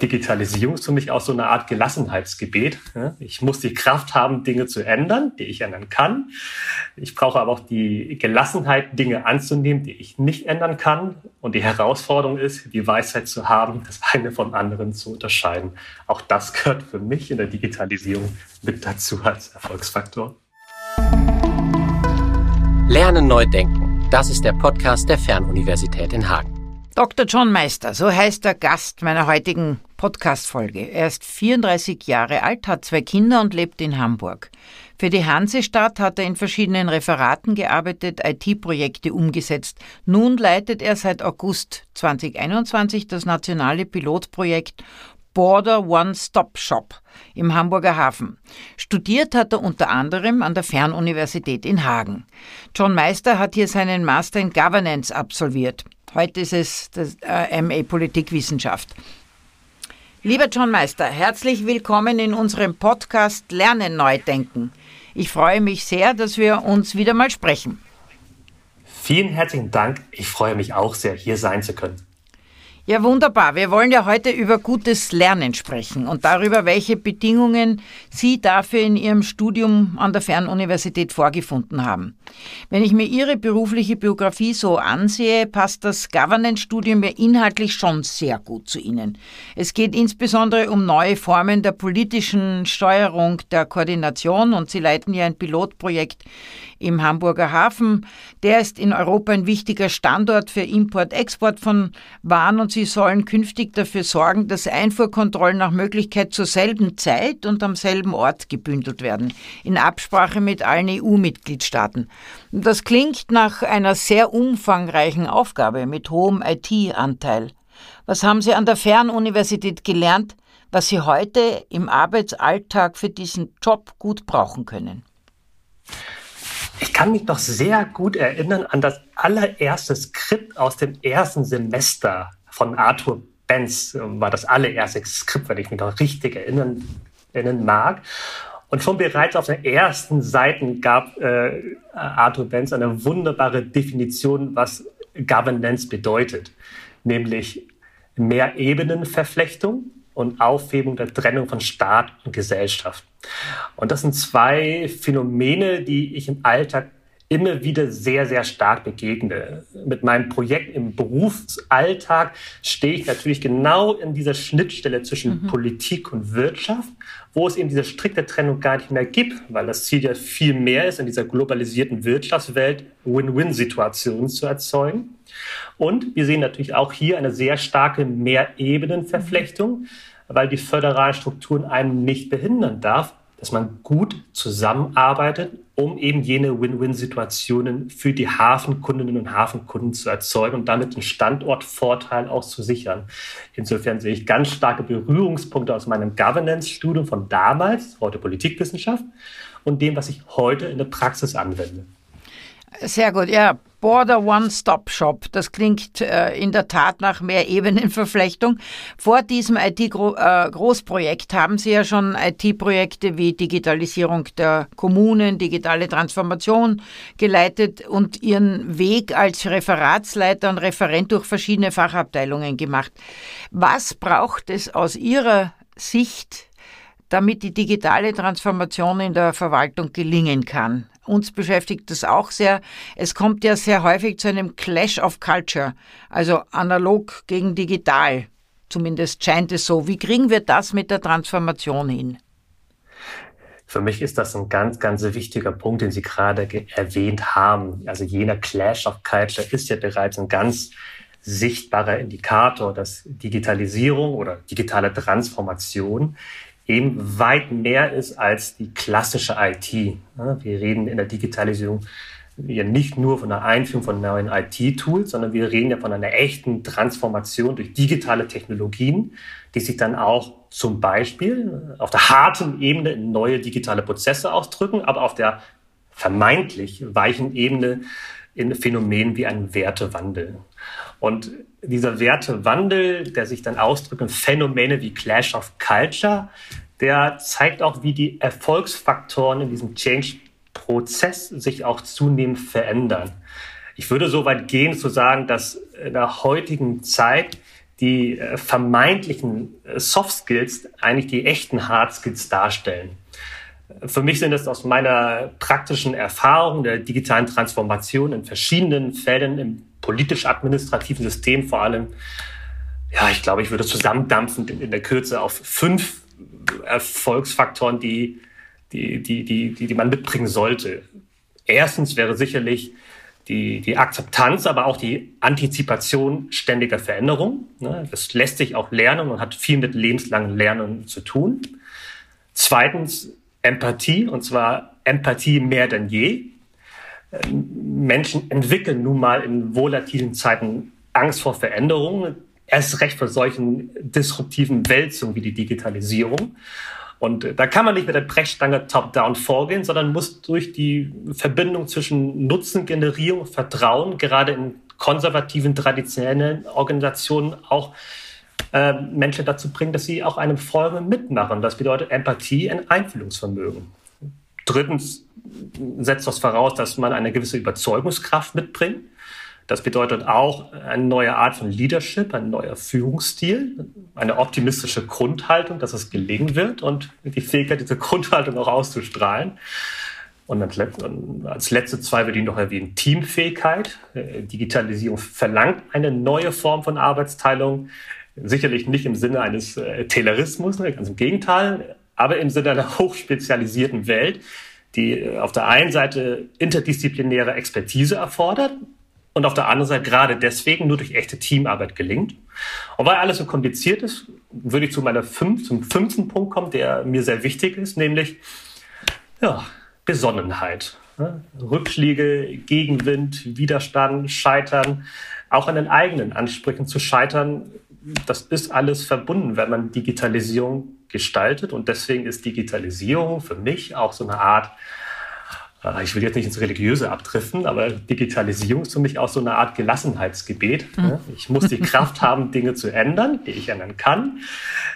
Digitalisierung ist für mich auch so eine Art Gelassenheitsgebet. Ich muss die Kraft haben, Dinge zu ändern, die ich ändern kann. Ich brauche aber auch die Gelassenheit, Dinge anzunehmen, die ich nicht ändern kann. Und die Herausforderung ist, die Weisheit zu haben, das eine von anderen zu unterscheiden. Auch das gehört für mich in der Digitalisierung mit dazu als Erfolgsfaktor. Lernen neu denken. Das ist der Podcast der Fernuniversität in Hagen. Dr. John Meister, so heißt der Gast meiner heutigen Podcast-Folge. Er ist 34 Jahre alt, hat zwei Kinder und lebt in Hamburg. Für die Hansestadt hat er in verschiedenen Referaten gearbeitet, IT-Projekte umgesetzt. Nun leitet er seit August 2021 das nationale Pilotprojekt Border One Stop Shop im Hamburger Hafen. Studiert hat er unter anderem an der Fernuniversität in Hagen. John Meister hat hier seinen Master in Governance absolviert. Heute ist es das äh, MA Politikwissenschaft. Lieber John Meister, herzlich willkommen in unserem Podcast Lernen neu denken. Ich freue mich sehr, dass wir uns wieder mal sprechen. Vielen herzlichen Dank. Ich freue mich auch sehr, hier sein zu können. Ja, wunderbar. Wir wollen ja heute über gutes Lernen sprechen und darüber, welche Bedingungen Sie dafür in Ihrem Studium an der Fernuniversität vorgefunden haben. Wenn ich mir Ihre berufliche Biografie so ansehe, passt das Governance-Studium ja inhaltlich schon sehr gut zu Ihnen. Es geht insbesondere um neue Formen der politischen Steuerung, der Koordination und Sie leiten ja ein Pilotprojekt im Hamburger Hafen. Der ist in Europa ein wichtiger Standort für Import-Export von Waren und sie sollen künftig dafür sorgen, dass Einfuhrkontrollen nach Möglichkeit zur selben Zeit und am selben Ort gebündelt werden, in Absprache mit allen EU-Mitgliedstaaten. Das klingt nach einer sehr umfangreichen Aufgabe mit hohem IT-Anteil. Was haben Sie an der Fernuniversität gelernt, was Sie heute im Arbeitsalltag für diesen Job gut brauchen können? Ich kann mich noch sehr gut erinnern an das allererste Skript aus dem ersten Semester von Arthur Benz. War das allererste Skript, wenn ich mich noch richtig erinnern, erinnern mag. Und schon bereits auf den ersten Seiten gab äh, Arthur Benz eine wunderbare Definition, was Governance bedeutet, nämlich mehr Ebenenverflechtung und Aufhebung der Trennung von Staat und Gesellschaft. Und das sind zwei Phänomene, die ich im Alltag immer wieder sehr, sehr stark begegne. Mit meinem Projekt im Berufsalltag stehe ich natürlich genau in dieser Schnittstelle zwischen mhm. Politik und Wirtschaft, wo es eben diese strikte Trennung gar nicht mehr gibt, weil das Ziel ja viel mehr ist, in dieser globalisierten Wirtschaftswelt Win-Win-Situationen zu erzeugen. Und wir sehen natürlich auch hier eine sehr starke Mehrebenenverflechtung, weil die föderalen Strukturen einem nicht behindern darf, dass man gut zusammenarbeitet, um eben jene Win-Win-Situationen für die Hafenkundinnen und Hafenkunden zu erzeugen und damit den Standortvorteil auch zu sichern. Insofern sehe ich ganz starke Berührungspunkte aus meinem Governance-Studium von damals, heute Politikwissenschaft, und dem, was ich heute in der Praxis anwende. Sehr gut, ja. Border One-Stop-Shop. Das klingt äh, in der Tat nach mehr Ebenenverflechtung. Vor diesem IT-Großprojekt äh, haben Sie ja schon IT-Projekte wie Digitalisierung der Kommunen, digitale Transformation geleitet und Ihren Weg als Referatsleiter und Referent durch verschiedene Fachabteilungen gemacht. Was braucht es aus Ihrer Sicht, damit die digitale Transformation in der Verwaltung gelingen kann? Uns beschäftigt das auch sehr. Es kommt ja sehr häufig zu einem Clash of Culture, also analog gegen digital. Zumindest scheint es so. Wie kriegen wir das mit der Transformation hin? Für mich ist das ein ganz, ganz wichtiger Punkt, den Sie gerade erwähnt haben. Also jener Clash of Culture ist ja bereits ein ganz sichtbarer Indikator, dass Digitalisierung oder digitale Transformation eben weit mehr ist als die klassische IT. Wir reden in der Digitalisierung ja nicht nur von der Einführung von neuen IT-Tools, sondern wir reden ja von einer echten Transformation durch digitale Technologien, die sich dann auch zum Beispiel auf der harten Ebene in neue digitale Prozesse ausdrücken, aber auf der vermeintlich weichen Ebene in Phänomenen wie einem Wertewandel. Und dieser Wertewandel, der sich dann ausdrückt in Phänomene wie Clash of Culture, der zeigt auch, wie die Erfolgsfaktoren in diesem Change-Prozess sich auch zunehmend verändern. Ich würde so weit gehen zu sagen, dass in der heutigen Zeit die äh, vermeintlichen äh, Soft Skills eigentlich die echten Hard Skills darstellen. Für mich sind es aus meiner praktischen Erfahrung der digitalen Transformation in verschiedenen Fällen im politisch-administrativen System vor allem, ja, ich glaube, ich würde zusammendampfen in der Kürze auf fünf Erfolgsfaktoren, die, die, die, die, die, die man mitbringen sollte. Erstens wäre sicherlich die, die Akzeptanz, aber auch die Antizipation ständiger Veränderung. Ne? Das lässt sich auch lernen und hat viel mit lebenslangem Lernen zu tun. Zweitens Empathie, und zwar Empathie mehr denn je. Menschen entwickeln nun mal in volatilen Zeiten Angst vor Veränderungen, erst recht vor solchen disruptiven Wälzungen wie die Digitalisierung. Und äh, da kann man nicht mit der Brechstange top-down vorgehen, sondern muss durch die Verbindung zwischen Nutzengenerierung, Vertrauen, gerade in konservativen, traditionellen Organisationen auch äh, Menschen dazu bringen, dass sie auch einem Folge mitmachen. Das bedeutet Empathie und Einfühlungsvermögen. Drittens setzt das voraus, dass man eine gewisse Überzeugungskraft mitbringt. Das bedeutet auch eine neue Art von Leadership, ein neuer Führungsstil, eine optimistische Grundhaltung, dass es gelingen wird und die Fähigkeit, diese Grundhaltung auch auszustrahlen. Und als letzte zwei würde ich noch erwähnen, Teamfähigkeit. Äh, Digitalisierung verlangt eine neue Form von Arbeitsteilung. Sicherlich nicht im Sinne eines äh, Taylorismus, ne, ganz im Gegenteil, aber im Sinne einer hochspezialisierten Welt, die auf der einen Seite interdisziplinäre Expertise erfordert, und auf der anderen Seite gerade deswegen nur durch echte Teamarbeit gelingt. Und weil alles so kompliziert ist, würde ich zu meiner fünf, zum fünften Punkt kommen, der mir sehr wichtig ist, nämlich ja, Besonnenheit. Rückschläge, Gegenwind, Widerstand, Scheitern, auch an den eigenen Ansprüchen zu scheitern, das ist alles verbunden, wenn man Digitalisierung gestaltet. Und deswegen ist Digitalisierung für mich auch so eine Art äh, ich will jetzt nicht ins Religiöse abdriften, aber Digitalisierung ist für mich auch so eine Art Gelassenheitsgebet. Mhm. Ich muss die Kraft haben, Dinge zu ändern, die ich ändern kann.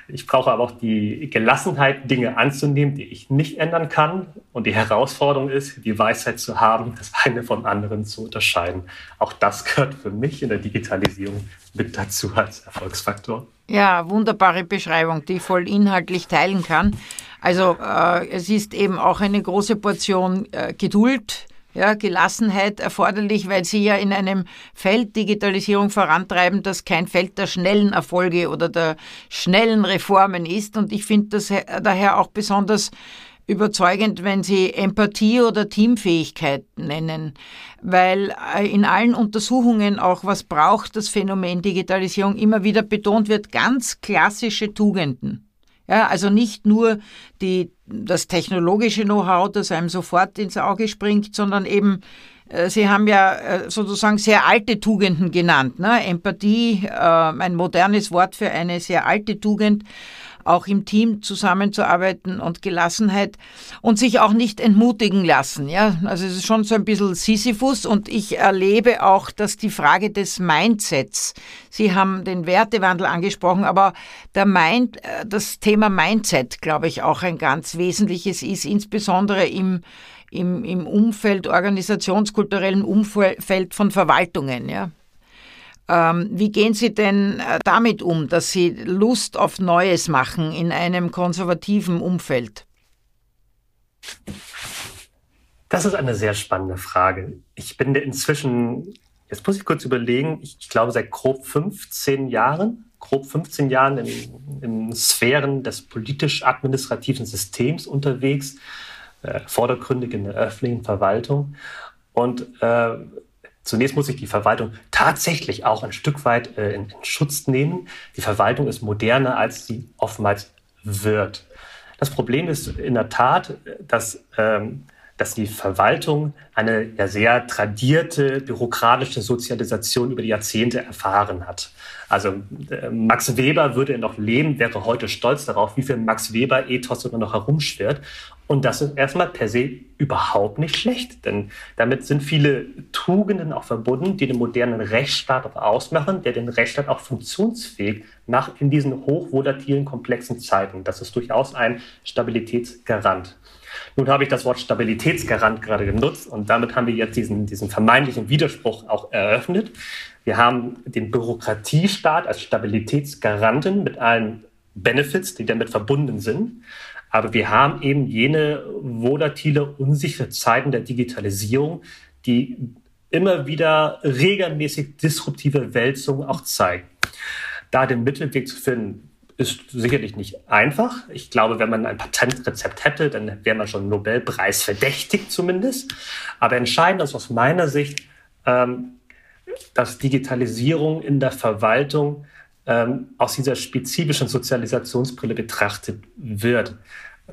Ich brauche aber auch die Gelassenheit, Dinge anzunehmen, die ich nicht ändern kann. Und die Herausforderung ist, die Weisheit zu haben, das eine vom anderen zu unterscheiden. Auch das gehört für mich in der Digitalisierung mit dazu als Erfolgsfaktor. Ja, wunderbare Beschreibung, die ich voll inhaltlich teilen kann. Also äh, es ist eben auch eine große Portion äh, Geduld, ja, Gelassenheit erforderlich, weil Sie ja in einem Feld Digitalisierung vorantreiben, das kein Feld der schnellen Erfolge oder der schnellen Reformen ist. Und ich finde das daher auch besonders überzeugend, wenn Sie Empathie oder Teamfähigkeit nennen, weil äh, in allen Untersuchungen auch, was braucht das Phänomen Digitalisierung, immer wieder betont wird, ganz klassische Tugenden. Ja, also nicht nur die, das technologische Know-how, das einem sofort ins Auge springt, sondern eben, äh, Sie haben ja äh, sozusagen sehr alte Tugenden genannt. Ne? Empathie, ein modernes Wort für eine sehr alte Tugend auch im Team zusammenzuarbeiten und Gelassenheit und sich auch nicht entmutigen lassen. Ja, also es ist schon so ein bisschen Sisyphus und ich erlebe auch, dass die Frage des Mindsets, Sie haben den Wertewandel angesprochen, aber der Mind, äh, das Thema Mindset, glaube ich, auch ein ganz wesentliches ist, insbesondere im im, im Umfeld, organisationskulturellen Umfeld von Verwaltungen, ja. Ähm, wie gehen Sie denn äh, damit um, dass Sie Lust auf Neues machen in einem konservativen Umfeld? Das ist eine sehr spannende Frage. Ich bin inzwischen, jetzt muss ich kurz überlegen, ich, ich glaube seit grob 15 Jahren, grob 15 Jahren in, in Sphären des politisch-administrativen Systems unterwegs, äh, vordergründig in der öffentlichen Verwaltung. Und äh, Zunächst muss ich die Verwaltung tatsächlich auch ein Stück weit äh, in, in, Schutz nehmen. Die Verwaltung ist moderner, als sie oftmals wird. Das Problem ist in der Tat, dass, ähm, dass die Verwaltung eine ja sehr tradierte bürokratische Sozialisation über die Jahrzehnte erfahren hat. Also äh, Max Weber würde noch leben, wäre heute stolz darauf, wie viel Max Weber-Ethos immer noch herumschwirrt. Und das ist erstmal per se überhaupt nicht schlecht, denn damit sind viele Tugenden auch verbunden, die den modernen Rechtsstaat auch ausmachen, der den Rechtsstaat auch funktionsfähig macht in diesen hochvolatilen, komplexen Zeiten. Das ist durchaus ein Stabilitätsgarant. Nun habe ich das Wort Stabilitätsgarant gerade genutzt und damit haben wir jetzt diesen, diesen vermeintlichen Widerspruch auch eröffnet. Wir haben den Bürokratiestaat als Stabilitätsgaranten mit allen Benefits, die damit verbunden sind. Aber wir haben eben jene volatile, unsichere Zeiten der Digitalisierung, die immer wieder regelmäßig disruptive Wälzungen auch zeigen. Da den Mittelweg zu finden, ist sicherlich nicht einfach. Ich glaube, wenn man ein Patentrezept hätte, dann wäre man schon Nobelpreis verdächtig zumindest. Aber entscheidend ist aus meiner Sicht, ähm, dass Digitalisierung in der Verwaltung ähm, aus dieser spezifischen Sozialisationsbrille betrachtet wird.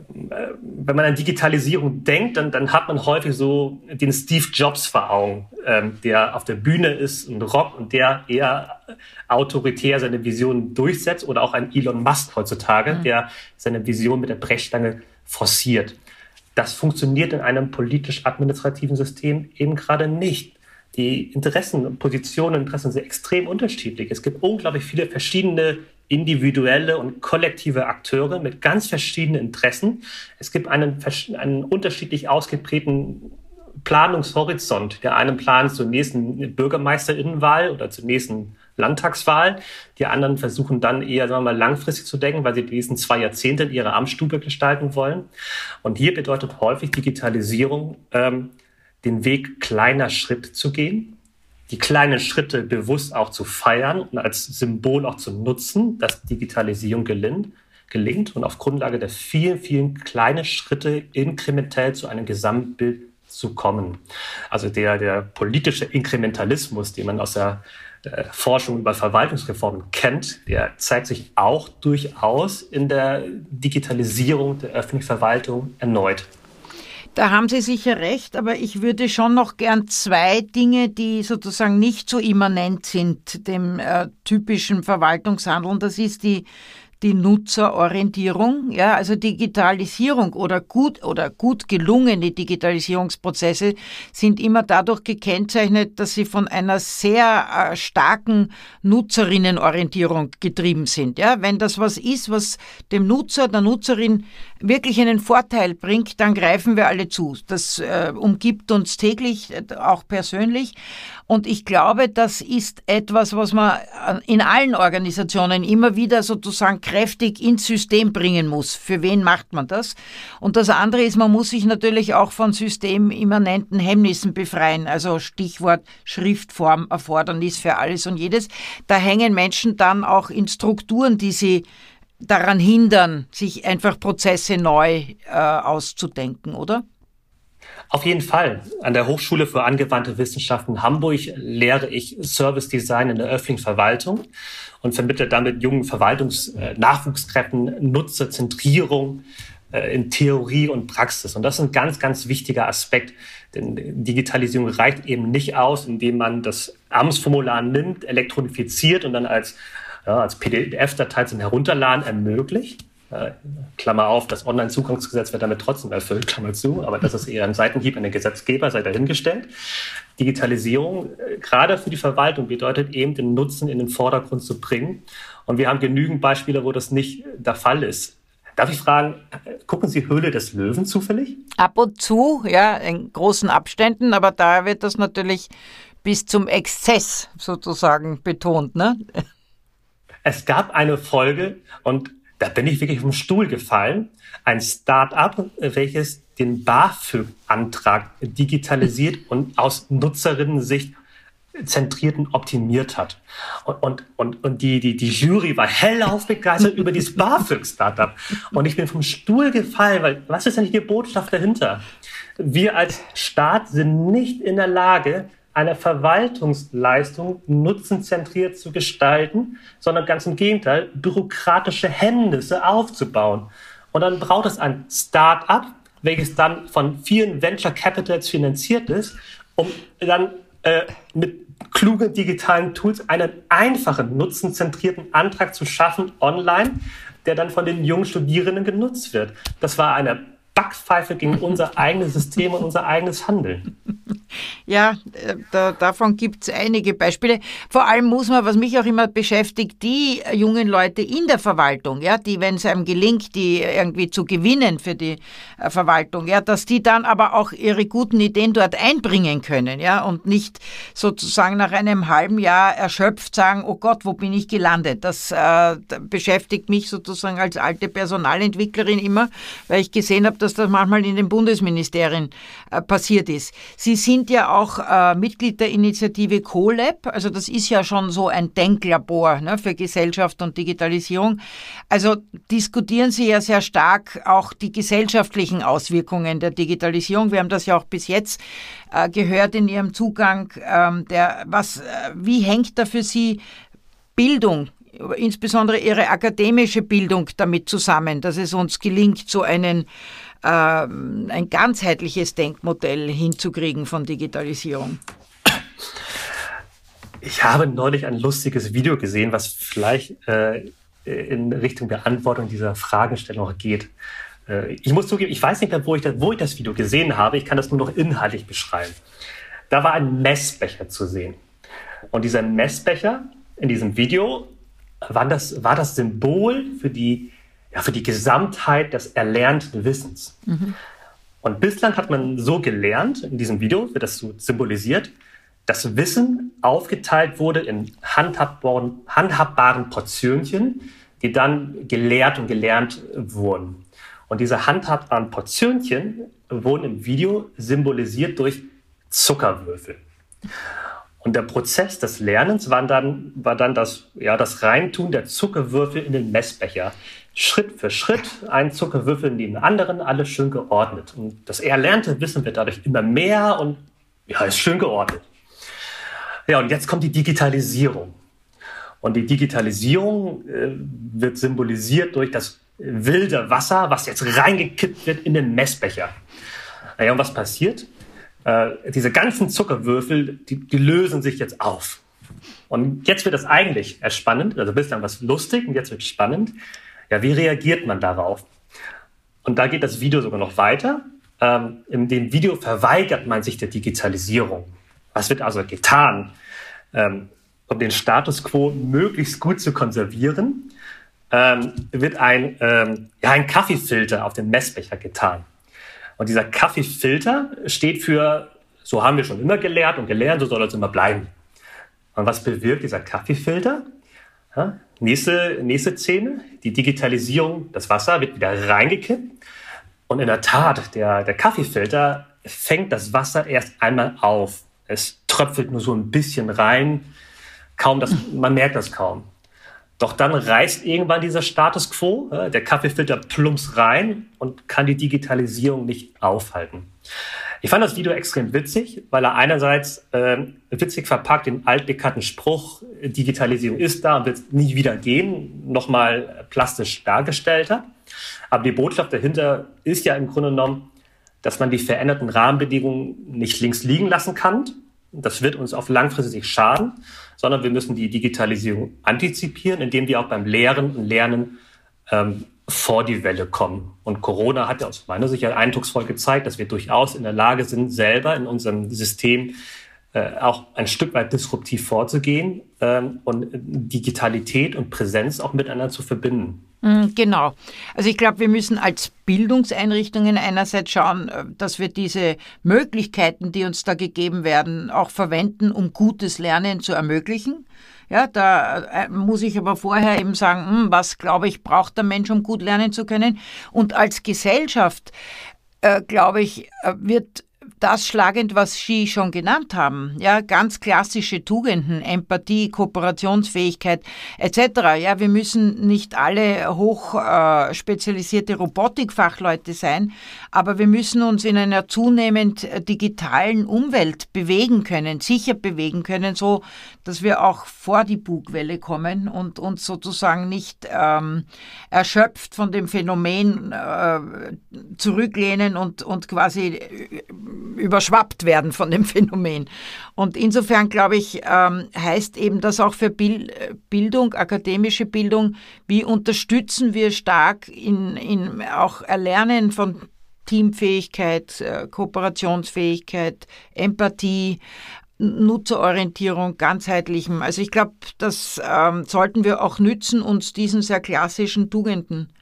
Wenn man an Digitalisierung denkt, dann, dann hat man häufig so den Steve Jobs vor Augen, ähm, der auf der Bühne ist und Rock und der eher autoritär seine Visionen durchsetzt oder auch ein Elon Musk heutzutage, mhm. der seine Vision mit der Brechstange forciert. Das funktioniert in einem politisch-administrativen System eben gerade nicht die Interessen, Positionen, Interessen sind extrem unterschiedlich. Es gibt unglaublich viele verschiedene individuelle und kollektive Akteure mit ganz verschiedenen Interessen. Es gibt einen, einen unterschiedlich ausgeprägten Planungshorizont. Der einen plant zur nächsten Bürgermeisterinnenwahl oder zur nächsten Landtagswahl. Die anderen versuchen dann eher sagen wir mal, langfristig zu denken, weil sie die nächsten zwei Jahrzehnte in ihrer Amtsstube gestalten wollen. Und hier bedeutet häufig Digitalisierung ähm, den Weg kleiner Schritt zu gehen, die kleinen Schritte bewusst auch zu feiern und als Symbol auch zu nutzen, dass Digitalisierung gelingt, gelingt und auf Grundlage der vielen, vielen kleinen Schritte inkrementell zu einem Gesamtbild zu kommen. Also der, der politische Inkrementalismus, den man aus der Forschung über Verwaltungsreformen kennt, der zeigt sich auch durchaus in der Digitalisierung der öffentlichen Verwaltung erneut. Da haben Sie sicher recht, aber ich würde schon noch gern zwei Dinge, die sozusagen nicht so immanent sind dem äh, typischen Verwaltungshandeln. Das ist die die Nutzerorientierung, ja, also Digitalisierung oder gut oder gut gelungene Digitalisierungsprozesse sind immer dadurch gekennzeichnet, dass sie von einer sehr äh, starken Nutzerinnenorientierung getrieben sind. Ja, wenn das was ist, was dem Nutzer, der Nutzerin wirklich einen Vorteil bringt, dann greifen wir alle zu. Das äh, umgibt uns täglich, äh, auch persönlich. Und ich glaube, das ist etwas, was man äh, in allen Organisationen immer wieder sozusagen kräftig ins System bringen muss. Für wen macht man das? Und das andere ist, man muss sich natürlich auch von systemimmanenten Hemmnissen befreien. Also Stichwort Schriftform, Erfordernis für alles und jedes. Da hängen Menschen dann auch in Strukturen, die sie daran hindern, sich einfach Prozesse neu äh, auszudenken, oder? Auf jeden Fall. An der Hochschule für angewandte Wissenschaften Hamburg lehre ich Service Design in der öffentlichen Verwaltung und vermittle damit jungen Verwaltungsnachwuchskräften äh, Nutzerzentrierung äh, in Theorie und Praxis. Und das ist ein ganz, ganz wichtiger Aspekt. Denn Digitalisierung reicht eben nicht aus, indem man das Amtsformular nimmt, elektronifiziert und dann als, ja, als PDF-Datei zum Herunterladen ermöglicht, äh, Klammer auf, das Online-Zugangsgesetz wird damit trotzdem erfüllt, Klammer zu, aber das ist eher ein Seitenhieb an den Gesetzgeber, sei dahingestellt. Digitalisierung, äh, gerade für die Verwaltung, bedeutet eben, den Nutzen in den Vordergrund zu bringen. Und wir haben genügend Beispiele, wo das nicht der Fall ist. Darf ich fragen, gucken Sie Höhle des Löwen zufällig? Ab und zu, ja, in großen Abständen, aber da wird das natürlich bis zum Exzess sozusagen betont, ne? Es gab eine Folge und da bin ich wirklich vom Stuhl gefallen. Ein Start-up, welches den BAföG-Antrag digitalisiert und aus Nutzerinnen-Sicht zentriert und optimiert hat. Und, und, und, und die, die, die Jury war hellauf begeistert über dieses BAföG-Startup. Und ich bin vom Stuhl gefallen, weil was ist denn die Botschaft dahinter? Wir als Staat sind nicht in der Lage, eine Verwaltungsleistung nutzenzentriert zu gestalten, sondern ganz im Gegenteil, bürokratische Hemmnisse aufzubauen. Und dann braucht es ein Start-up, welches dann von vielen Venture Capitals finanziert ist, um dann äh, mit klugen digitalen Tools einen einfachen, nutzenzentrierten Antrag zu schaffen online, der dann von den jungen Studierenden genutzt wird. Das war eine Backpfeife gegen unser eigenes System und unser eigenes Handeln. Ja, äh, da, davon gibt es einige Beispiele. Vor allem muss man, was mich auch immer beschäftigt, die jungen Leute in der Verwaltung, ja, die, wenn es einem gelingt, die irgendwie zu gewinnen für die äh, Verwaltung, ja, dass die dann aber auch ihre guten Ideen dort einbringen können, ja, und nicht sozusagen nach einem halben Jahr erschöpft sagen, oh Gott, wo bin ich gelandet? Das äh, beschäftigt mich sozusagen als alte Personalentwicklerin immer, weil ich gesehen habe, dass das manchmal in den Bundesministerien äh, passiert ist. Sie sind ja auch äh, Mitglied der Initiative CoLab, also das ist ja schon so ein Denklabor ne, für Gesellschaft und Digitalisierung. Also diskutieren Sie ja sehr stark auch die gesellschaftlichen Auswirkungen der Digitalisierung. Wir haben das ja auch bis jetzt äh, gehört in Ihrem Zugang. Ähm, der, was, wie hängt da für Sie Bildung insbesondere ihre akademische Bildung damit zusammen, dass es uns gelingt, so einen ein ganzheitliches Denkmodell hinzukriegen von Digitalisierung? Ich habe neulich ein lustiges Video gesehen, was vielleicht äh, in Richtung Beantwortung dieser Fragestellung geht. Äh, ich muss zugeben, ich weiß nicht mehr, wo ich, das, wo ich das Video gesehen habe. Ich kann das nur noch inhaltlich beschreiben. Da war ein Messbecher zu sehen. Und dieser Messbecher in diesem Video war das, war das Symbol für die ja, für die Gesamtheit des erlernten Wissens. Mhm. Und bislang hat man so gelernt, in diesem Video wird das so symbolisiert, dass Wissen aufgeteilt wurde in handhabbaren, handhabbaren Portionchen, die dann gelehrt und gelernt wurden. Und diese handhabbaren Portionchen wurden im Video symbolisiert durch Zuckerwürfel. Und der Prozess des Lernens war dann, war dann das, ja, das Reintun der Zuckerwürfel in den Messbecher. Schritt für Schritt, ein Zuckerwürfel neben den anderen, alles schön geordnet. Und das erlernte Wissen wird dadurch immer mehr und ja, ist schön geordnet. Ja, und jetzt kommt die Digitalisierung. Und die Digitalisierung äh, wird symbolisiert durch das wilde Wasser, was jetzt reingekippt wird in den Messbecher. Naja, und was passiert? Äh, diese ganzen Zuckerwürfel, die, die lösen sich jetzt auf. Und jetzt wird es eigentlich spannend, also bislang was lustig und jetzt wird es spannend. Ja, wie reagiert man darauf? Und da geht das Video sogar noch weiter. Ähm, in dem Video verweigert man sich der Digitalisierung. Was wird also getan, ähm, um den Status quo möglichst gut zu konservieren? Ähm, wird ein, ähm, ja, ein Kaffeefilter auf den Messbecher getan. Und dieser Kaffeefilter steht für, so haben wir schon immer gelehrt und gelernt, so soll es immer bleiben. Und was bewirkt dieser Kaffeefilter? Ja, nächste, nächste Szene, die Digitalisierung, das Wasser wird wieder reingekippt. Und in der Tat, der, der Kaffeefilter fängt das Wasser erst einmal auf. Es tröpfelt nur so ein bisschen rein. Kaum das, man merkt das kaum. Doch dann reißt irgendwann dieser Status quo. Der Kaffeefilter plumps rein und kann die Digitalisierung nicht aufhalten. Ich fand das Video extrem witzig, weil er einerseits äh, witzig verpackt den altbekannten Spruch, Digitalisierung ist da und wird nie wieder gehen, nochmal plastisch dargestellt hat. Aber die Botschaft dahinter ist ja im Grunde genommen, dass man die veränderten Rahmenbedingungen nicht links liegen lassen kann. Das wird uns auf langfristig schaden, sondern wir müssen die Digitalisierung antizipieren, indem wir auch beim Lehren und Lernen ähm, vor die Welle kommen. Und Corona hat ja aus meiner Sicht eindrucksvoll gezeigt, dass wir durchaus in der Lage sind, selber in unserem System äh, auch ein Stück weit disruptiv vorzugehen ähm, und Digitalität und Präsenz auch miteinander zu verbinden. Mm, genau. Also ich glaube, wir müssen als Bildungseinrichtungen einerseits schauen, äh, dass wir diese Möglichkeiten, die uns da gegeben werden, auch verwenden, um gutes Lernen zu ermöglichen. Ja, da äh, muss ich aber vorher eben sagen, hm, was glaube ich, braucht der Mensch, um gut lernen zu können. Und als Gesellschaft, äh, glaube ich, äh, wird das schlagend, was Sie schon genannt haben. Ja, ganz klassische Tugenden, Empathie, Kooperationsfähigkeit etc. Ja, wir müssen nicht alle hoch äh, Robotikfachleute sein, aber wir müssen uns in einer zunehmend digitalen Umwelt bewegen können, sicher bewegen können, so dass wir auch vor die Bugwelle kommen und uns sozusagen nicht ähm, erschöpft von dem Phänomen äh, zurücklehnen und, und quasi überschwappt werden von dem Phänomen. Und insofern, glaube ich, ähm, heißt eben das auch für Bildung, akademische Bildung, wie unterstützen wir stark in, in auch Erlernen von Teamfähigkeit, äh, Kooperationsfähigkeit, Empathie, Nutzerorientierung, ganzheitlichem. Also ich glaube, das ähm, sollten wir auch nützen, uns diesen sehr klassischen Tugenden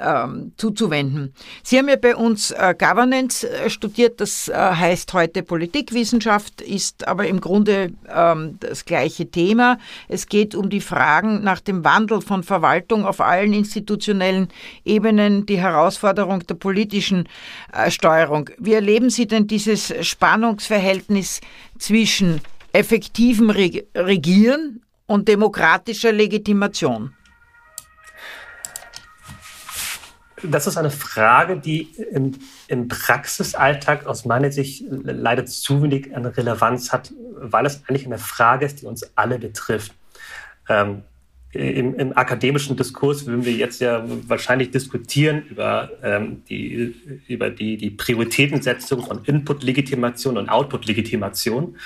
ähm, zuzuwenden. Sie haben ja bei uns äh, Governance äh, studiert, das äh, heißt heute Politikwissenschaft, ist aber im Grunde ähm, das gleiche Thema. Es geht um die Fragen nach dem Wandel von Verwaltung auf allen institutionellen Ebenen, die Herausforderung der politischen äh, Steuerung. Wie erleben Sie denn dieses Spannungsverhältnis zwischen effektivem Regieren und demokratischer Legitimation? Das ist eine Frage, die im, im, Praxisalltag aus meiner Sicht leider zu wenig an Relevanz hat, weil es eigentlich eine Frage ist, die uns alle betrifft. Ähm, im, im, akademischen Diskurs würden wir jetzt ja wahrscheinlich diskutieren über, ähm, die, über die, die Prioritätensetzung von Input-Legitimation und Output-Legitimation.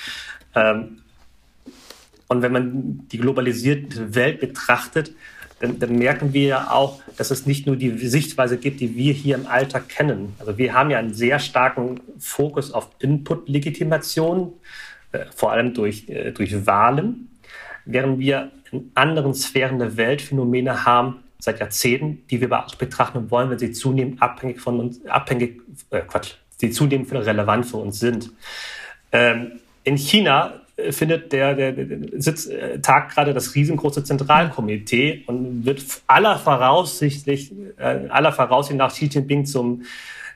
Ähm, und wenn man die globalisierte Welt betrachtet, dann, dann, merken wir ja auch, dass es nicht nur die Sichtweise gibt, die wir hier im Alltag kennen. Also wir haben ja einen sehr starken Fokus auf Input-Legitimation, äh, vor allem durch, äh, durch Wahlen, während wir in anderen Sphären der Welt Phänomene haben, seit Jahrzehnten, die wir aber auch betrachten wollen, wenn sie zunehmend abhängig von uns, abhängig, äh, Quatsch, die zunehmend relevant für uns sind. Ähm, in China findet der, der, der sitzt, äh, tagt gerade das riesengroße Zentralkomitee und wird aller voraussichtlich, äh, aller Voraussicht nach Xi Jinping zum,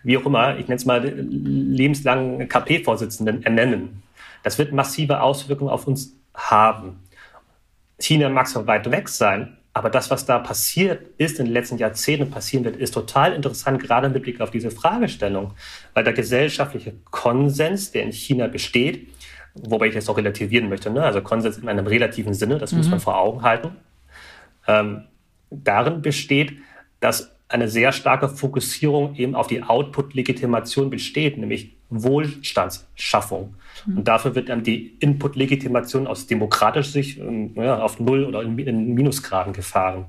wie auch immer, ich nenne es mal lebenslangen KP-Vorsitzenden ernennen. Das wird massive Auswirkungen auf uns haben. China mag zwar weit weg sein, aber das, was da passiert ist in den letzten Jahrzehnten passieren wird, ist total interessant, gerade mit Blick auf diese Fragestellung, weil der gesellschaftliche Konsens, der in China besteht, wobei ich das auch relativieren möchte. Ne? Also Konsens in einem relativen Sinne, das mhm. muss man vor Augen halten. Ähm, darin besteht, dass eine sehr starke Fokussierung eben auf die Output-Legitimation besteht, nämlich Wohlstandsschaffung. Mhm. Und dafür wird dann die Input-Legitimation aus demokratischer Sicht ähm, ja, auf Null oder in, in Minusgraden gefahren.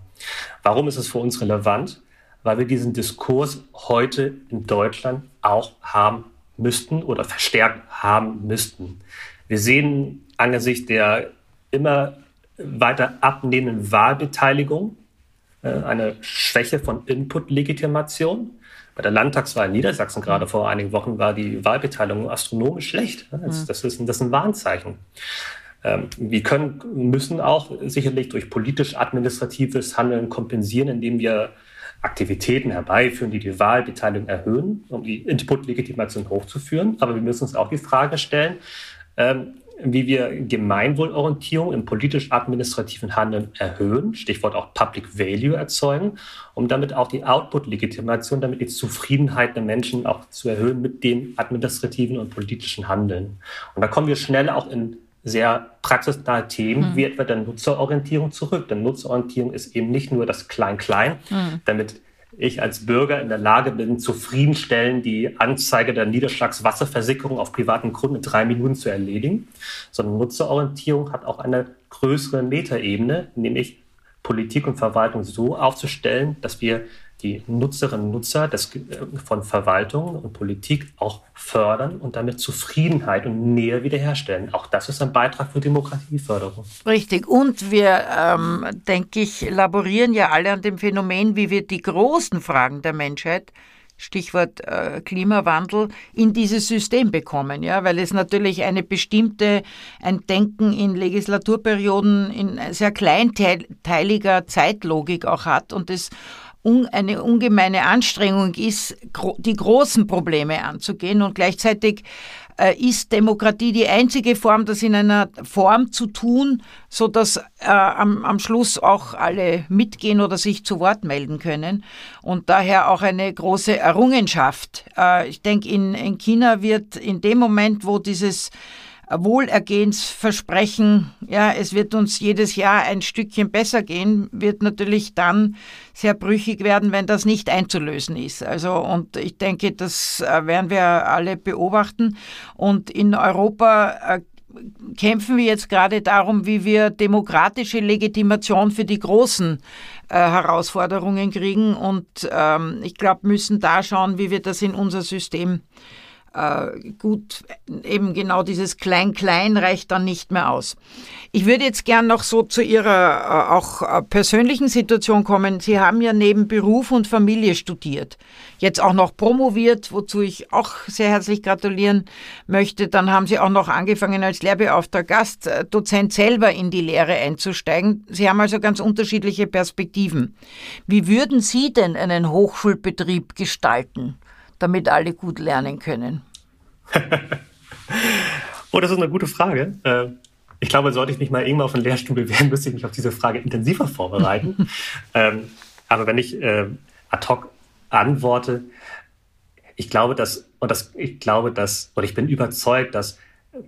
Warum ist es für uns relevant? Weil wir diesen Diskurs heute in Deutschland auch haben müssten oder verstärkt haben müssten. Wir sehen angesichts der immer weiter abnehmenden Wahlbeteiligung äh, eine Schwäche von Input-Legitimation. Bei der Landtagswahl in Niedersachsen gerade vor einigen Wochen war die Wahlbeteiligung astronomisch schlecht. Das, das, ist, das ist ein Warnzeichen. Ähm, wir können, müssen auch sicherlich durch politisch-administratives Handeln kompensieren, indem wir Aktivitäten herbeiführen, die die Wahlbeteiligung erhöhen, um die Input-Legitimation hochzuführen. Aber wir müssen uns auch die Frage stellen, wie wir Gemeinwohlorientierung im politisch-administrativen Handeln erhöhen, Stichwort auch Public Value erzeugen, um damit auch die Output-Legitimation, damit die Zufriedenheit der Menschen auch zu erhöhen mit dem administrativen und politischen Handeln. Und da kommen wir schnell auch in sehr praxisnahe Themen mhm. wie etwa der Nutzerorientierung zurück. Denn Nutzerorientierung ist eben nicht nur das Klein-Klein, mhm. damit ich als Bürger in der Lage bin, zufriedenstellend die Anzeige der Niederschlagswasserversickerung auf privaten Grund in drei Minuten zu erledigen, sondern Nutzerorientierung hat auch eine größere Metaebene, nämlich Politik und Verwaltung so aufzustellen, dass wir die Nutzerinnen und Nutzer des, äh, von Verwaltung und Politik auch fördern und damit Zufriedenheit und Nähe wiederherstellen. Auch das ist ein Beitrag für Demokratieförderung. Richtig. Und wir, ähm, denke ich, laborieren ja alle an dem Phänomen, wie wir die großen Fragen der Menschheit Stichwort äh, Klimawandel, in dieses System bekommen, ja, weil es natürlich eine bestimmte, ein Denken in Legislaturperioden in sehr kleinteiliger Zeitlogik auch hat und es eine ungemeine Anstrengung ist, die großen Probleme anzugehen und gleichzeitig äh, ist Demokratie die einzige Form, das in einer Form zu tun, so dass äh, am, am Schluss auch alle mitgehen oder sich zu Wort melden können und daher auch eine große Errungenschaft. Äh, ich denke, in, in China wird in dem Moment, wo dieses Wohlergehensversprechen, ja, es wird uns jedes Jahr ein Stückchen besser gehen, wird natürlich dann sehr brüchig werden, wenn das nicht einzulösen ist. Also, und ich denke, das äh, werden wir alle beobachten. Und in Europa äh, kämpfen wir jetzt gerade darum, wie wir demokratische Legitimation für die großen äh, Herausforderungen kriegen. Und ähm, ich glaube, müssen da schauen, wie wir das in unser System gut, eben genau dieses Klein-Klein reicht dann nicht mehr aus. Ich würde jetzt gern noch so zu Ihrer äh, auch äh, persönlichen Situation kommen. Sie haben ja neben Beruf und Familie studiert, jetzt auch noch promoviert, wozu ich auch sehr herzlich gratulieren möchte. Dann haben Sie auch noch angefangen als Lehrbeauftragter Gastdozent selber in die Lehre einzusteigen. Sie haben also ganz unterschiedliche Perspektiven. Wie würden Sie denn einen Hochschulbetrieb gestalten? damit alle gut lernen können? oh, das ist eine gute Frage. Äh, ich glaube, sollte ich mich mal irgendwann auf einen Lehrstuhl bewerben, müsste ich mich auf diese Frage intensiver vorbereiten. Ähm, aber wenn ich äh, ad hoc antworte, ich glaube, dass, und das, ich glaube, dass, oder ich bin überzeugt, dass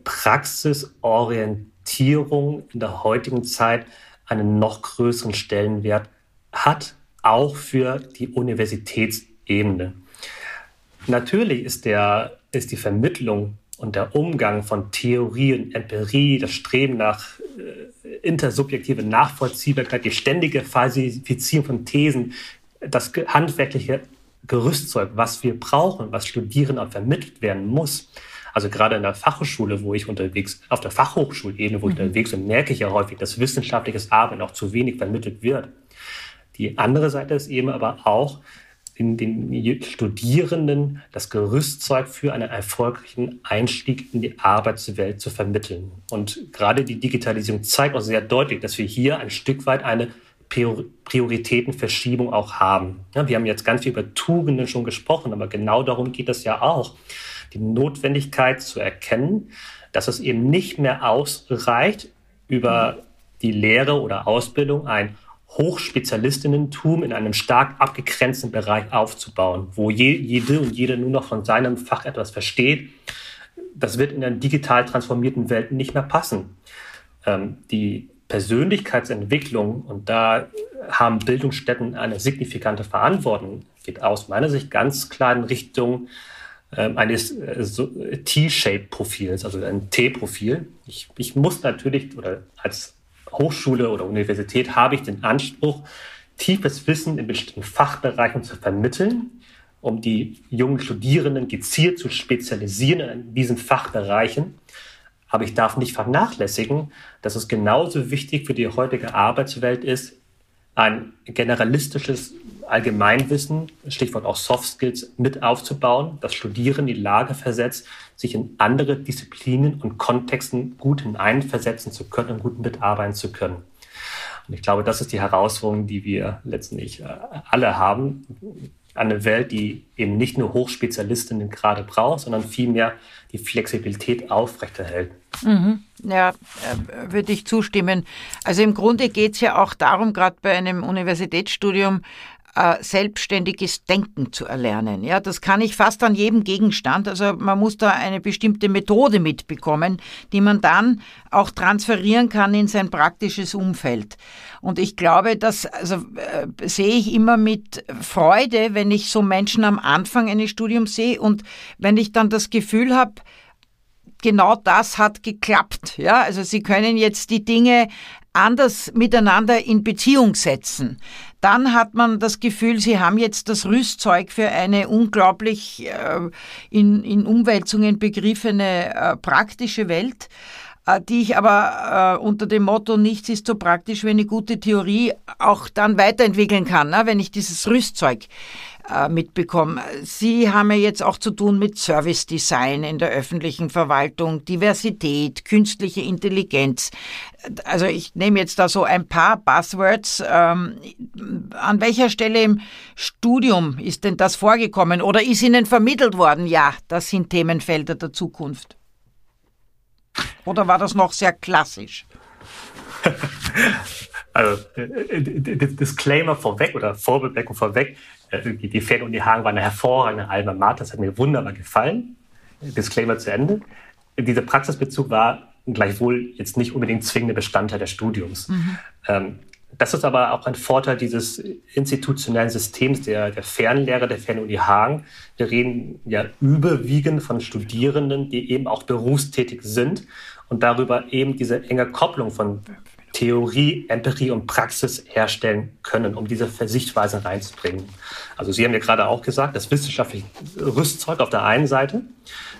Praxisorientierung in der heutigen Zeit einen noch größeren Stellenwert hat, auch für die Universitätsebene. Natürlich ist, der, ist die Vermittlung und der Umgang von Theorie und Empirie, das Streben nach äh, intersubjektive Nachvollziehbarkeit, die ständige Falsifizierung von Thesen, das handwerkliche Gerüstzeug, was wir brauchen, was Studierenden vermittelt werden muss. Also gerade in der Fachhochschule, wo ich unterwegs, auf der Fachhochschulebene, wo ich mhm. unterwegs bin, merke ich ja häufig, dass wissenschaftliches Arbeiten auch zu wenig vermittelt wird. Die andere Seite ist eben aber auch, den, den Studierenden das Gerüstzeug für einen erfolgreichen Einstieg in die Arbeitswelt zu vermitteln. Und gerade die Digitalisierung zeigt auch sehr deutlich, dass wir hier ein Stück weit eine Prioritätenverschiebung auch haben. Ja, wir haben jetzt ganz viel über Tugenden schon gesprochen, aber genau darum geht es ja auch. Die Notwendigkeit zu erkennen, dass es eben nicht mehr ausreicht, über die Lehre oder Ausbildung ein Hochspezialistinnentum in einem stark abgegrenzten Bereich aufzubauen, wo je, jede und jeder nur noch von seinem Fach etwas versteht. Das wird in einer digital transformierten Welt nicht mehr passen. Ähm, die Persönlichkeitsentwicklung, und da haben Bildungsstätten eine signifikante Verantwortung, geht aus meiner Sicht ganz klar in Richtung ähm, eines äh, so T-Shape-Profils, also ein T-Profil. Ich, ich muss natürlich, oder als Hochschule oder Universität habe ich den Anspruch, tiefes Wissen in bestimmten Fachbereichen zu vermitteln, um die jungen Studierenden gezielt zu spezialisieren in diesen Fachbereichen. Aber ich darf nicht vernachlässigen, dass es genauso wichtig für die heutige Arbeitswelt ist, ein generalistisches Allgemeinwissen, Stichwort auch Soft Skills, mit aufzubauen, das Studierende in die Lage versetzt, sich in andere Disziplinen und Kontexten gut hineinversetzen zu können und gut mitarbeiten zu können. Und ich glaube, das ist die Herausforderung, die wir letztendlich äh, alle haben. Eine Welt, die eben nicht nur Hochspezialistinnen gerade braucht, sondern vielmehr die Flexibilität aufrechterhält. Mhm. Ja, äh, würde ich zustimmen. Also im Grunde geht es ja auch darum, gerade bei einem Universitätsstudium, äh, selbstständiges Denken zu erlernen. Ja, das kann ich fast an jedem Gegenstand. Also man muss da eine bestimmte Methode mitbekommen, die man dann auch transferieren kann in sein praktisches Umfeld. Und ich glaube, das also, äh, sehe ich immer mit Freude, wenn ich so Menschen am Anfang eines Studiums sehe und wenn ich dann das Gefühl habe, genau das hat geklappt. Ja, also sie können jetzt die Dinge anders miteinander in Beziehung setzen. Dann hat man das Gefühl, sie haben jetzt das Rüstzeug für eine unglaublich äh, in, in Umwälzungen begriffene äh, praktische Welt äh, die ich aber äh, unter dem Motto nichts ist so praktisch wie eine gute Theorie auch dann weiterentwickeln kann, ne, wenn ich dieses Rüstzeug mitbekommen. Sie haben ja jetzt auch zu tun mit Service Design in der öffentlichen Verwaltung, Diversität, künstliche Intelligenz. Also ich nehme jetzt da so ein paar Buzzwords. Ähm, an welcher Stelle im Studium ist denn das vorgekommen oder ist Ihnen vermittelt worden? Ja, das sind Themenfelder der Zukunft. Oder war das noch sehr klassisch? Also, äh, äh, Disclaimer vorweg oder Vorbemerkung vorweg. Äh, die Fernuni Hagen war eine hervorragende Alma Mater, das hat mir wunderbar gefallen. Disclaimer zu Ende. Dieser Praxisbezug war gleichwohl jetzt nicht unbedingt zwingender Bestandteil des Studiums. Mhm. Ähm, das ist aber auch ein Vorteil dieses institutionellen Systems der, der Fernlehre der Fernuni Hagen. Wir reden ja überwiegend von Studierenden, die eben auch berufstätig sind und darüber eben diese enge Kopplung von Theorie, Empirie und Praxis herstellen können, um diese Sichtweise reinzubringen. Also Sie haben ja gerade auch gesagt, das wissenschaftliche Rüstzeug auf der einen Seite,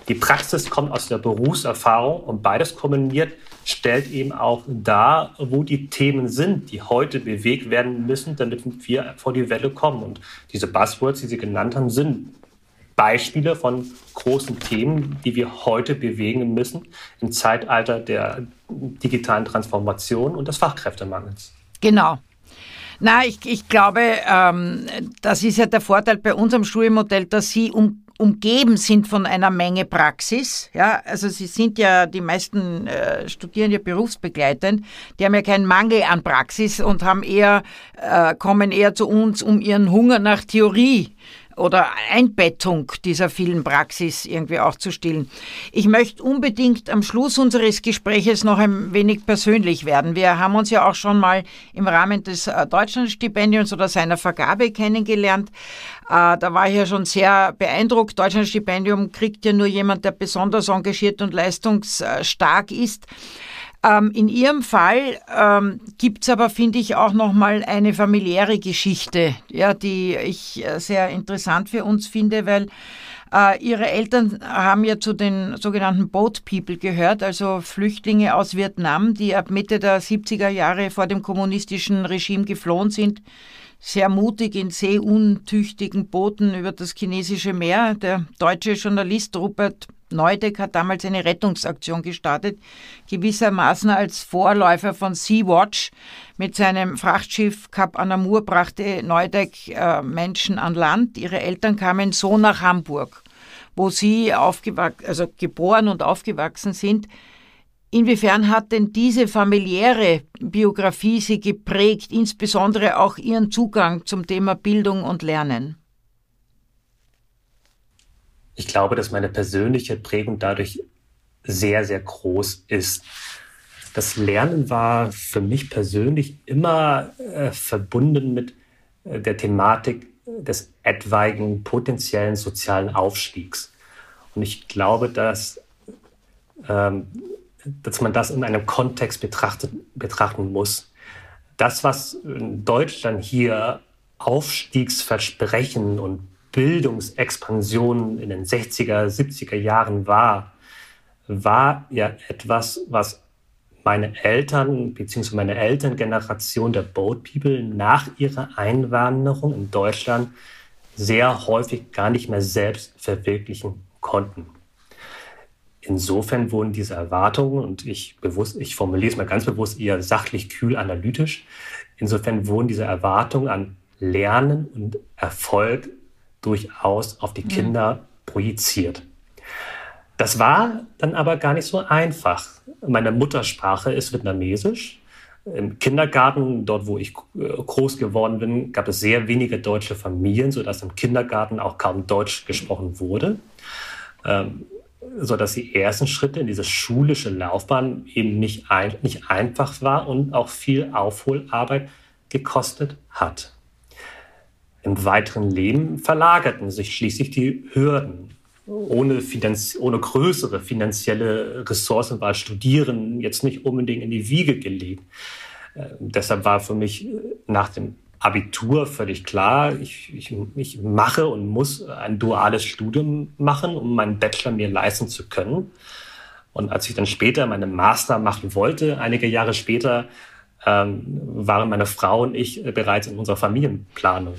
die Praxis kommt aus der Berufserfahrung und beides kombiniert stellt eben auch dar, wo die Themen sind, die heute bewegt werden müssen, damit wir vor die Welle kommen. Und diese Buzzwords, die Sie genannt haben, sind Beispiele von großen Themen, die wir heute bewegen müssen im Zeitalter der digitalen Transformation und des Fachkräftemangels. Genau. Na, ich, ich glaube, ähm, das ist ja der Vorteil bei unserem Studienmodell, dass Sie um, umgeben sind von einer Menge Praxis. Ja, also Sie sind ja, die meisten äh, studieren ja berufsbegleitend, die haben ja keinen Mangel an Praxis und haben eher, äh, kommen eher zu uns, um ihren Hunger nach Theorie oder Einbettung dieser vielen Praxis irgendwie auch zu stillen. Ich möchte unbedingt am Schluss unseres Gespräches noch ein wenig persönlich werden. Wir haben uns ja auch schon mal im Rahmen des äh, Deutschlandstipendiums oder seiner Vergabe kennengelernt. Äh, da war ich ja schon sehr beeindruckt. Deutschlandstipendium kriegt ja nur jemand, der besonders engagiert und leistungsstark ist. Ähm, in Ihrem Fall ähm, gibt es aber, finde ich, auch nochmal eine familiäre Geschichte, ja, die ich äh, sehr interessant für uns finde, weil äh, Ihre Eltern haben ja zu den sogenannten Boat People gehört, also Flüchtlinge aus Vietnam, die ab Mitte der 70er Jahre vor dem kommunistischen Regime geflohen sind sehr mutig in seeuntüchtigen Booten über das chinesische Meer. Der deutsche Journalist Rupert Neudeck hat damals eine Rettungsaktion gestartet, gewissermaßen als Vorläufer von Sea-Watch. Mit seinem Frachtschiff Cap Anamur brachte Neudeck äh, Menschen an Land. Ihre Eltern kamen so nach Hamburg, wo sie also geboren und aufgewachsen sind. Inwiefern hat denn diese familiäre Biografie Sie geprägt, insbesondere auch Ihren Zugang zum Thema Bildung und Lernen? Ich glaube, dass meine persönliche Prägung dadurch sehr, sehr groß ist. Das Lernen war für mich persönlich immer äh, verbunden mit äh, der Thematik des etwaigen potenziellen sozialen Aufstiegs. Und ich glaube, dass, ähm, dass man das in einem Kontext betrachten muss. Das, was in Deutschland hier Aufstiegsversprechen und Bildungsexpansion in den 60er, 70er Jahren war, war ja etwas, was meine Eltern bzw. meine Elterngeneration der Boat People nach ihrer Einwanderung in Deutschland sehr häufig gar nicht mehr selbst verwirklichen konnten. Insofern wurden diese Erwartungen, und ich, bewusst, ich formuliere es mal ganz bewusst eher sachlich, kühl, analytisch, insofern wurden diese Erwartungen an Lernen und Erfolg durchaus auf die Kinder projiziert. Das war dann aber gar nicht so einfach. Meine Muttersprache ist Vietnamesisch. Im Kindergarten, dort wo ich äh, groß geworden bin, gab es sehr wenige deutsche Familien, sodass im Kindergarten auch kaum Deutsch gesprochen wurde. Ähm, sodass die ersten Schritte in diese schulische Laufbahn eben nicht, ein, nicht einfach war und auch viel Aufholarbeit gekostet hat. Im weiteren Leben verlagerten sich schließlich die Hürden. Ohne, ohne größere finanzielle Ressourcen war Studieren jetzt nicht unbedingt in die Wiege gelegt. Äh, deshalb war für mich äh, nach dem Abitur völlig klar, ich, ich, ich mache und muss ein duales Studium machen, um meinen Bachelor mir leisten zu können. Und als ich dann später meinen Master machen wollte, einige Jahre später, ähm, waren meine Frau und ich äh, bereits in unserer Familienplanung.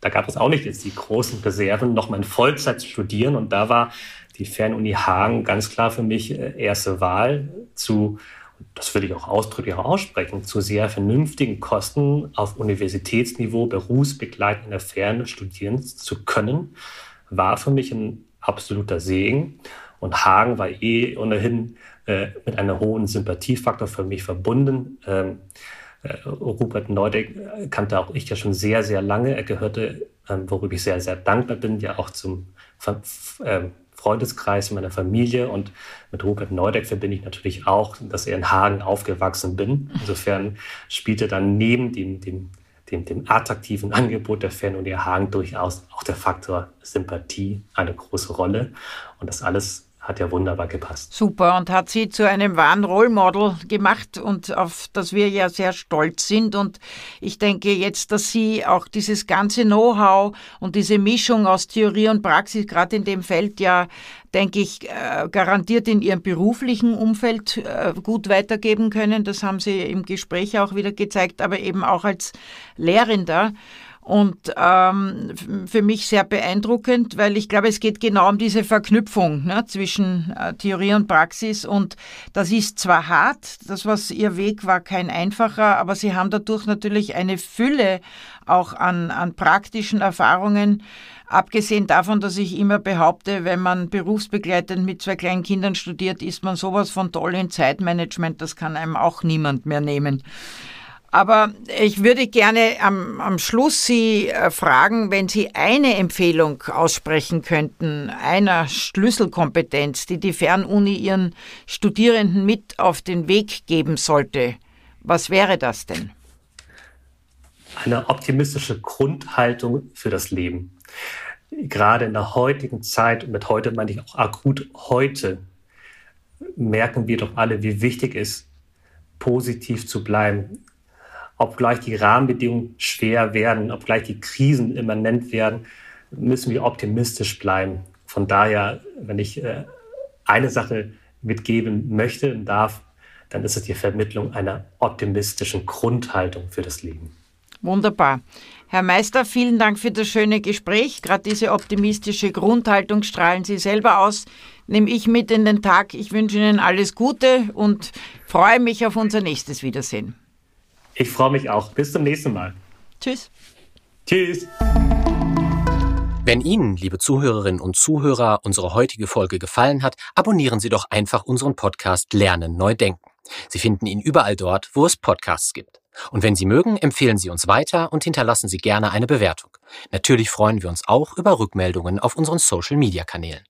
Da gab es auch nicht jetzt die großen Reserven, noch mal in Vollzeit zu studieren. Und da war die Fernuni Hagen ganz klar für mich äh, erste Wahl zu, das will ich auch ausdrücklich aussprechen, zu sehr vernünftigen Kosten auf Universitätsniveau berufsbegleitend in der Ferne studieren zu können, war für mich ein absoluter Segen. Und Hagen war eh ohnehin äh, mit einem hohen Sympathiefaktor für mich verbunden. Ähm, äh, Rupert Neudeck kannte auch ich ja schon sehr, sehr lange. Er gehörte, ähm, worüber ich sehr, sehr dankbar bin, ja auch zum äh, Freundeskreis meiner Familie. Und mit Rupert Neudeck verbinde ich natürlich auch, dass er in Hagen aufgewachsen bin. Insofern spielte dann neben dem, dem, dem, dem attraktiven Angebot der Fernuni Hagen durchaus auch der Faktor Sympathie eine große Rolle. Und das alles hat ja wunderbar gepasst. Super und hat sie zu einem wahren Role Model gemacht und auf das wir ja sehr stolz sind. Und ich denke jetzt, dass sie auch dieses ganze Know-how und diese Mischung aus Theorie und Praxis gerade in dem Feld ja, denke ich, äh, garantiert in ihrem beruflichen Umfeld äh, gut weitergeben können. Das haben sie im Gespräch auch wieder gezeigt, aber eben auch als Lehrender. Und ähm, für mich sehr beeindruckend, weil ich glaube, es geht genau um diese Verknüpfung ne, zwischen äh, Theorie und Praxis. Und das ist zwar hart, das, was ihr Weg war, kein einfacher, aber sie haben dadurch natürlich eine Fülle auch an, an praktischen Erfahrungen. Abgesehen davon, dass ich immer behaupte, wenn man berufsbegleitend mit zwei kleinen Kindern studiert, ist man sowas von toll in Zeitmanagement, das kann einem auch niemand mehr nehmen. Aber ich würde gerne am, am Schluss Sie äh, fragen, wenn Sie eine Empfehlung aussprechen könnten, einer Schlüsselkompetenz, die die Fernuni Ihren Studierenden mit auf den Weg geben sollte. Was wäre das denn? Eine optimistische Grundhaltung für das Leben. Gerade in der heutigen Zeit, und mit heute meine ich auch akut heute, merken wir doch alle, wie wichtig es ist, positiv zu bleiben, obgleich die Rahmenbedingungen schwer werden, obgleich die Krisen immanent werden, müssen wir optimistisch bleiben. Von daher, wenn ich äh, eine Sache mitgeben möchte und darf, dann ist es die Vermittlung einer optimistischen Grundhaltung für das Leben. Wunderbar. Herr Meister, vielen Dank für das schöne Gespräch. Gerade diese optimistische Grundhaltung strahlen Sie selber aus. Nehme ich mit in den Tag. Ich wünsche Ihnen alles Gute und freue mich auf unser nächstes Wiedersehen. Ich freue mich auch. Bis zum nächsten Mal. Tschüss. Tschüss. Wenn Ihnen, liebe Zuhörerinnen und Zuhörer, unsere heutige Folge gefallen hat, abonnieren Sie doch einfach unseren Podcast Lernen neu denken. Sie finden ihn überall dort, wo es Podcasts gibt. Und wenn Sie mögen, empfehlen Sie uns weiter und hinterlassen Sie gerne eine Bewertung. Natürlich freuen wir uns auch über Rückmeldungen auf unseren Social-Media-Kanälen.